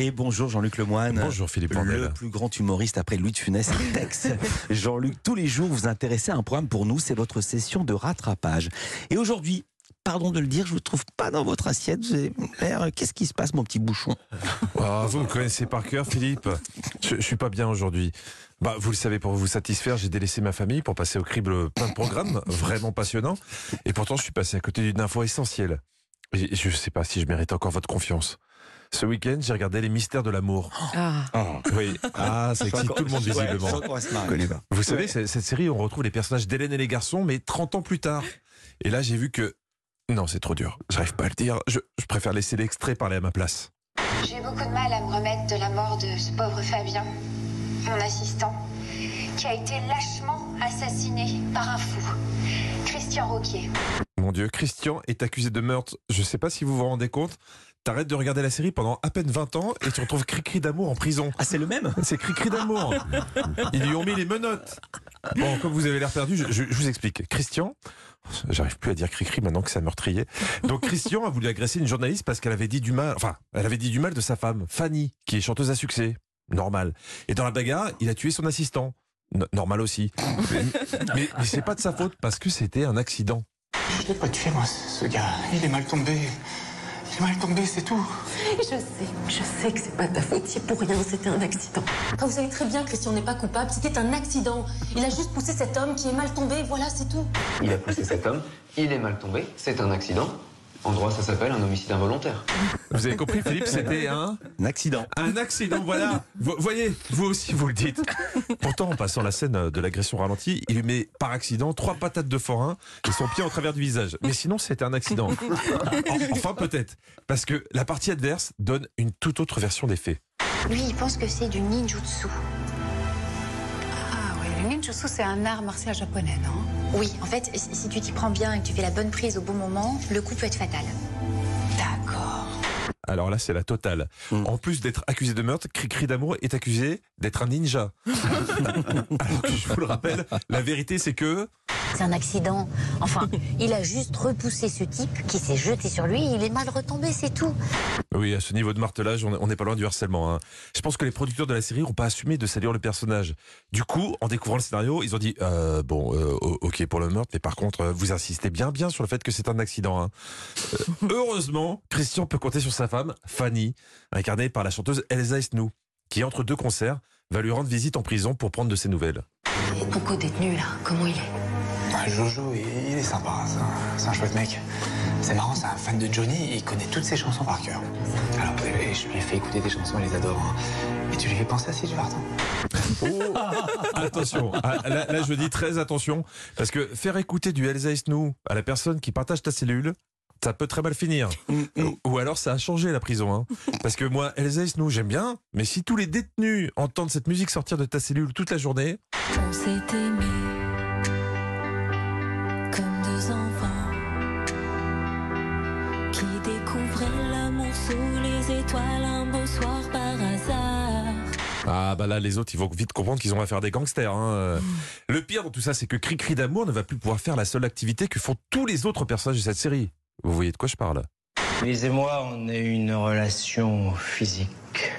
Et bonjour Jean-Luc Lemoine. Bonjour Philippe Vandel. Le plus grand humoriste après Louis de Funès et Tex. Jean-Luc, tous les jours vous intéressez à un programme pour nous, c'est votre session de rattrapage. Et aujourd'hui, pardon de le dire, je vous trouve pas dans votre assiette. Qu'est-ce qui se passe, mon petit bouchon? Ah, vous me connaissez par cœur, Philippe. Je, je suis pas bien aujourd'hui. Bah, vous le savez, pour vous satisfaire, j'ai délaissé ma famille pour passer au crible plein de programmes vraiment passionnants. Et pourtant, je suis passé à côté d'une info essentielle. Et je sais pas si je mérite encore votre confiance. Ce week-end, j'ai regardé Les Mystères de l'amour. Ah. Oui. Ah, ça excite tout le monde visiblement. Vous savez, cette série, on retrouve les personnages d'Hélène et les garçons, mais 30 ans plus tard. Et là, j'ai vu que. Non, c'est trop dur. J'arrive pas à le dire. Je, je préfère laisser l'extrait parler à ma place. J'ai beaucoup de mal à me remettre de la mort de ce pauvre Fabien, mon assistant, qui a été lâchement assassiné par un fou, Christian Roquier. Mon Dieu, Christian est accusé de meurtre. Je sais pas si vous vous rendez compte. T'arrêtes de regarder la série pendant à peine 20 ans et tu retrouves Cricri d'amour en prison. Ah, c'est le même? C'est Cricri d'amour. Ils lui ont mis les menottes. Bon, comme vous avez l'air perdu, je, je- je vous explique. Christian, j'arrive plus à dire Cricri maintenant que c'est un meurtrier. Donc Christian a voulu agresser une journaliste parce qu'elle avait dit du mal, enfin, elle avait dit du mal de sa femme, Fanny, qui est chanteuse à succès. Normal. Et dans la bagarre, il a tué son assistant. No- normal aussi. Mais, mais, mais c'est pas de sa faute parce que c'était un accident. Je l'ai pas tué, moi, ce gars. Il est mal tombé. Il est mal tombé, c'est tout. Je sais, je sais que c'est pas ta faute, c'est pour rien, c'était un accident. Quand vous savez très bien que Christian n'est pas coupable, c'était un accident. Il a juste poussé cet homme qui est mal tombé, voilà, c'est tout. Il a poussé cet homme, il est mal tombé, c'est un accident. En droit, ça s'appelle un homicide involontaire. Vous avez compris, Philippe, c'était un Un accident. Un accident, voilà. Vous voyez, vous aussi, vous le dites. Pourtant, en passant la scène de l'agression ralentie, il lui met par accident trois patates de forain et son pied en travers du visage. Mais sinon, c'était un accident. En- Enfin, peut-être. Parce que la partie adverse donne une toute autre version des faits. Lui, il pense que c'est du ninjutsu. Ninjutsu, c'est un art martial japonais, non? Oui, en fait, si si tu t'y prends bien et que tu fais la bonne prise au bon moment, le coup peut être fatal. D'accord. Alors là, c'est la totale. Mm. En plus d'être accusé de meurtre, Cricri d'amour est accusé d'être un ninja. Alors que je vous le rappelle, la vérité, c'est que C'est un accident. Enfin, il a juste repoussé ce type qui s'est jeté sur lui. Il est mal retombé, c'est tout. Oui, à ce niveau de martelage, on n'est pas loin du harcèlement. hein. Je pense que les producteurs de la série n'ont pas assumé de salir le personnage. Du coup, en découvrant le scénario, ils ont dit euh, bon, euh, ok pour le meurtre, mais par contre, euh, vous insistez bien, bien sur le fait que c'est un accident. hein. Euh, heureusement, Christian peut compter sur sa femme, Fanny, incarnée par la chanteuse Elsa Esnou, qui entre deux concerts va lui rendre visite en prison pour prendre de ses nouvelles. Et ton co-détenu, là, comment il est? Ah, Jojo, il, est sympa. C'est un, c'est un chouette mec. C'est marrant, c'est un fan de Johnny et il connaît toutes ses chansons par cœur. Alors, je lui ai fait écouter des chansons, il les adore. hein. Et tu lui fais penser à Sylvie Vartan Oh, attention, Ah, là, là, je dis très attention, parce que faire écouter du Elsa Esnou à la personne qui partage ta cellule, ça peut très mal finir. Ou- alors ça a changé la prison. Hein. Parce que moi, Elsa Esnou, j'aime bien, mais si tous les détenus entendent cette musique sortir de ta cellule toute la journée, On l'amour sous les étoiles un beau soir par hasard. ah bah là les autres ils vont vite comprendre qu'ils ont affaire à des gangsters. hein. Le pire dans tout ça, c'est que Cricri d'amour ne va plus pouvoir faire la seule activité que font tous les autres personnages de cette série. Vous voyez de quoi je parle? Lise et moi, on a eu une relation physique,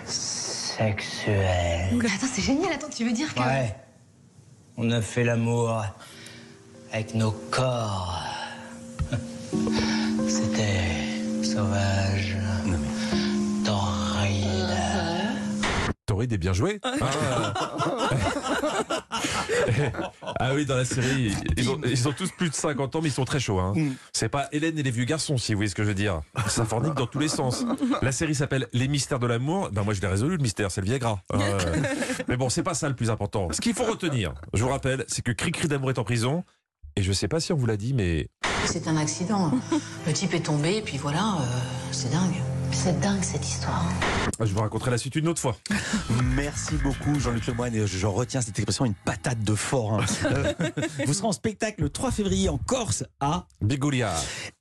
sexuelle. Oula, attends, c'est génial, attends, tu veux dire que... Ouais. On a fait l'amour avec nos corps. Sauvage, torride. Torride est bien joué. Ah. Ah oui, dans la série, ils ont, ils ont tous plus de 50 ans, mais ils sont très chauds. Hein. C'est pas Hélène et les vieux garçons, si vous voyez ce que je veux dire. Ça fornique dans tous les sens. La série s'appelle Les mystères de l'amour. Ben moi, je l'ai résolu, le mystère, c'est le Viagra. Euh, mais bon, c'est pas ça le plus important. Ce qu'il faut retenir, je vous rappelle, c'est que Cricri d'amour est en prison. Et je sais pas si on vous l'a dit, mais C'est un accident. Le type est tombé, et puis voilà, euh, c'est dingue. C'est dingue cette histoire. je vous raconterai la suite une autre fois. Merci beaucoup Jean-Luc Lemoine et je, je retiens cette expression une patate de fort. hein. Euh, vous serez en spectacle le 3 février en Corse à Bigoulia.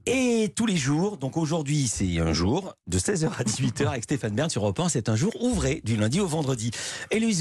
et tous les jours. Donc aujourd'hui c'est un jour de 16h à 18h avec Stéphane Bern sur Europe 1. C'est un jour ouvré du lundi au vendredi. Héloïse